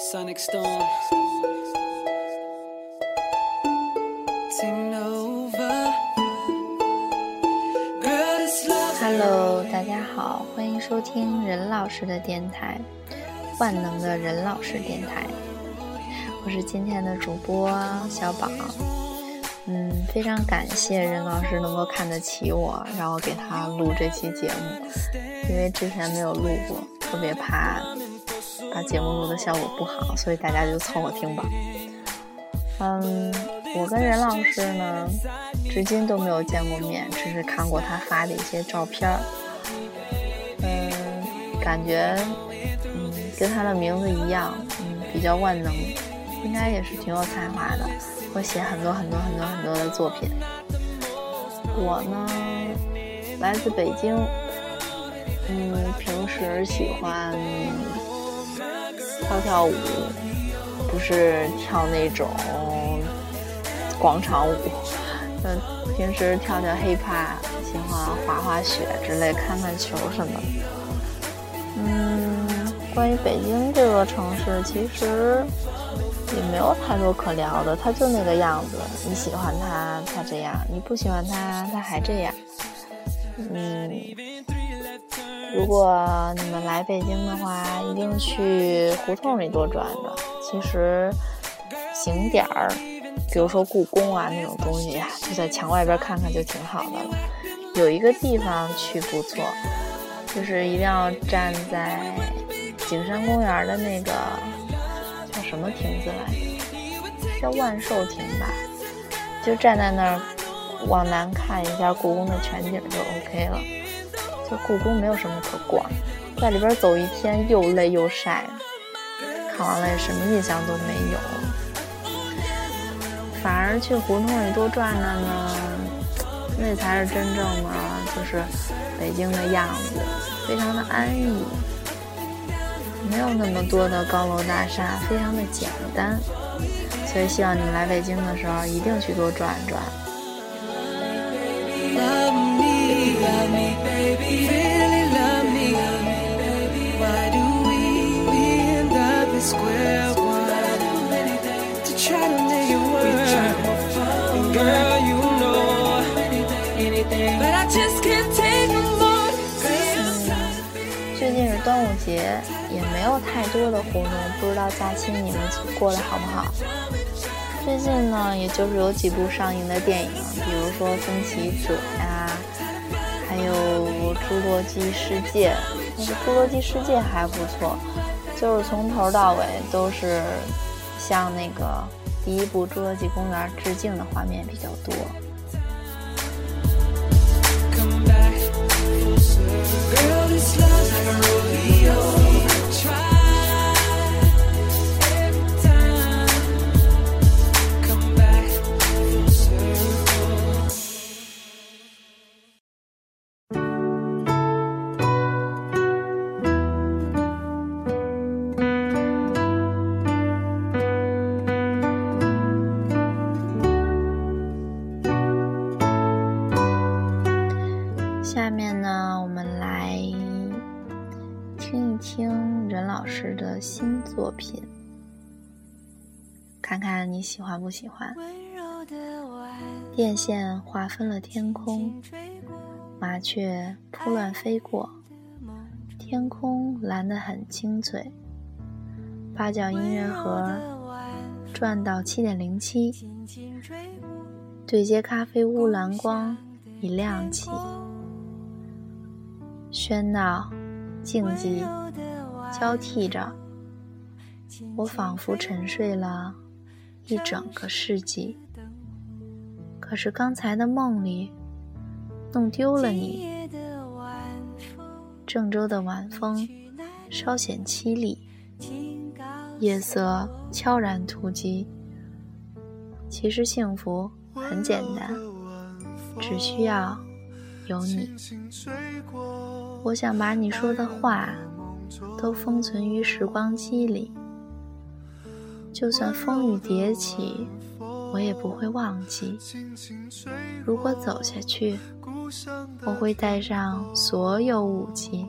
Sonic Storm. Hello，大家好，欢迎收听任老师的电台，万能的任老师电台，我是今天的主播小宝。嗯，非常感谢任老师能够看得起我，让我给他录这期节目，因为之前没有录过，特别怕把节目录的效果不好，所以大家就凑合听吧。嗯，我跟任老师呢，至今都没有见过面，只是看过他发的一些照片儿。嗯，感觉嗯跟他的名字一样，嗯比较万能，应该也是挺有才华的，会写很多很多很多很多的作品。我呢，来自北京，嗯，平时喜欢跳跳舞，不是跳那种广场舞，嗯，平时跳跳 hiphop，喜欢滑滑雪之类，看看球什么的。嗯，关于北京这座城市，其实也没有太多可聊的，它就那个样子。你喜欢它，它这样；你不喜欢它，它还这样。嗯，如果你们来北京的话，一定去胡同里多转转。其实景点儿，比如说故宫啊那种东西，就在墙外边看看就挺好的了。有一个地方去不错，就是一定要站在景山公园的那个叫什么亭子来着？叫万寿亭吧。就站在那儿往南看一下故宫的全景就 OK 了。就故宫没有什么可逛，在里边走一天又累又晒，看完了也什么印象都没有。反而去胡同里多转转呢，那才是真正的就是北京的样子，非常的安逸，没有那么多的高楼大厦，非常的简单。所以希望你们来北京的时候一定去多转转。嗯，最近是端午节，也没有太多的活动，不知道假期你们过得好不好？最近呢，也就是有几部上映的电影，比如说《分歧者》呀。侏罗纪世界》。那个《侏罗纪世界》还不错，就是从头到尾都是向那个第一部《侏罗纪公园》致敬的画面比较多。新作品，看看你喜欢不喜欢。电线划分了天空，麻雀扑乱飞过，天空蓝得很清脆。八角音乐盒转到七点零七，对接咖啡屋蓝光已亮起。喧闹、静寂交替着，我仿佛沉睡了一整个世纪。可是刚才的梦里，弄丢了你。郑州的晚风稍显凄厉，夜色悄然突击。其实幸福很简单，只需要有你。我想把你说的话都封存于时光机里，就算风雨迭起，我也不会忘记。如果走下去，我会带上所有武器，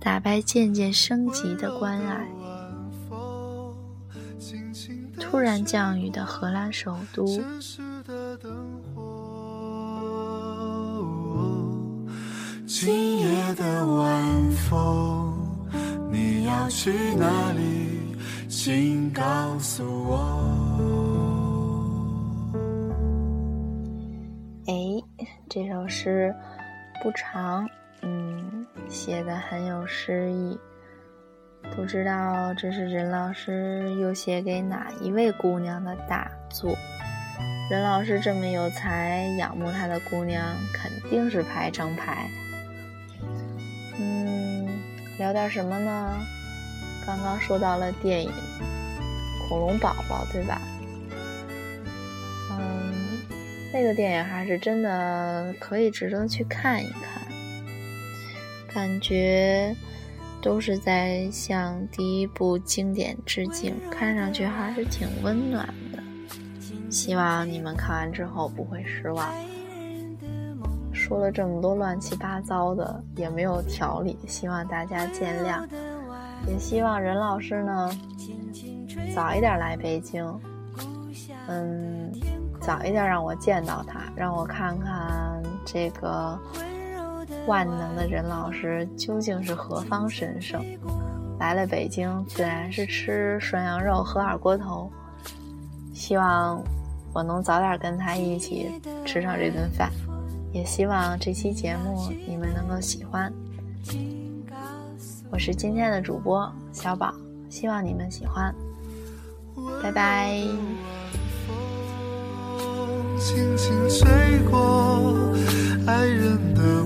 打败渐渐升级的关爱。突然降雨的荷兰首都。今夜的晚风，你要去哪里？请告诉我。哎，这首诗不长，嗯，写的很有诗意。不知道这是任老师又写给哪一位姑娘的大作？任老师这么有才，仰慕他的姑娘肯定是排成排。嗯，聊点什么呢？刚刚说到了电影《恐龙宝宝》，对吧？嗯，那个电影还是真的可以值得去看一看，感觉。都是在向第一部经典致敬，看上去还是挺温暖的。希望你们看完之后不会失望。说了这么多乱七八糟的，也没有条理，希望大家见谅。也希望任老师呢早一点来北京，嗯，早一点让我见到他，让我看看这个。万能的任老师究竟是何方神圣？来了北京，自然是吃涮羊肉、喝二锅头。希望我能早点跟他一起吃上这顿饭，也希望这期节目你们能够喜欢。我是今天的主播小宝，希望你们喜欢。拜拜。轻轻吹过爱人的